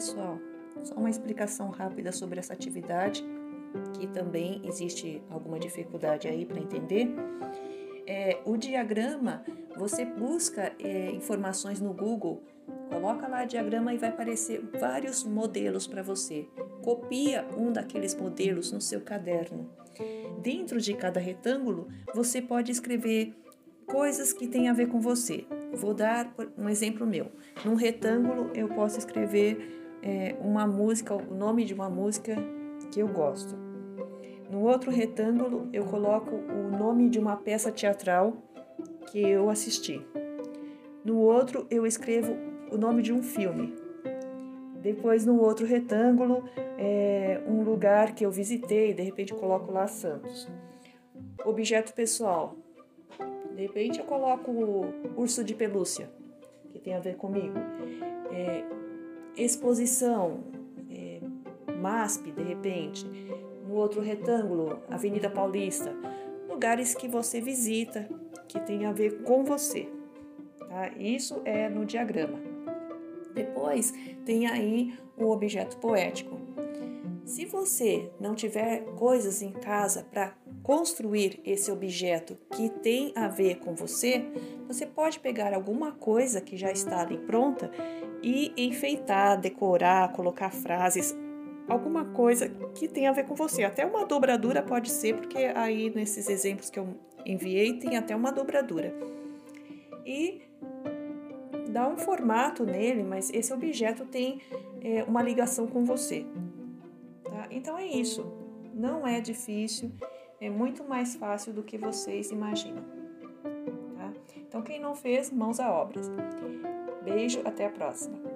só uma explicação rápida sobre essa atividade, que também existe alguma dificuldade aí para entender. É, o diagrama, você busca é, informações no Google, coloca lá diagrama e vai aparecer vários modelos para você. Copia um daqueles modelos no seu caderno. Dentro de cada retângulo, você pode escrever coisas que têm a ver com você. Vou dar um exemplo meu. Num retângulo, eu posso escrever é, uma música, o nome de uma música que eu gosto. No outro retângulo, eu coloco o nome de uma peça teatral que eu assisti. No outro, eu escrevo o nome de um filme. Depois, no outro retângulo, é um lugar que eu visitei, de repente coloco lá Santos. Objeto pessoal. De repente eu coloco urso de pelúcia, que tem a ver comigo. É, exposição, é, MASP, de repente no outro retângulo, Avenida Paulista, lugares que você visita, que tem a ver com você. Tá? Isso é no diagrama. Depois tem aí o objeto poético. Se você não tiver coisas em casa para construir esse objeto que tem a ver com você, você pode pegar alguma coisa que já está ali pronta e enfeitar, decorar, colocar frases, alguma coisa que tenha a ver com você. Até uma dobradura pode ser, porque aí nesses exemplos que eu enviei tem até uma dobradura. E dá um formato nele, mas esse objeto tem é, uma ligação com você. Tá? Então é isso. Não é difícil, é muito mais fácil do que vocês imaginam. Tá? Então quem não fez, mãos à obra. Beijo, até a próxima.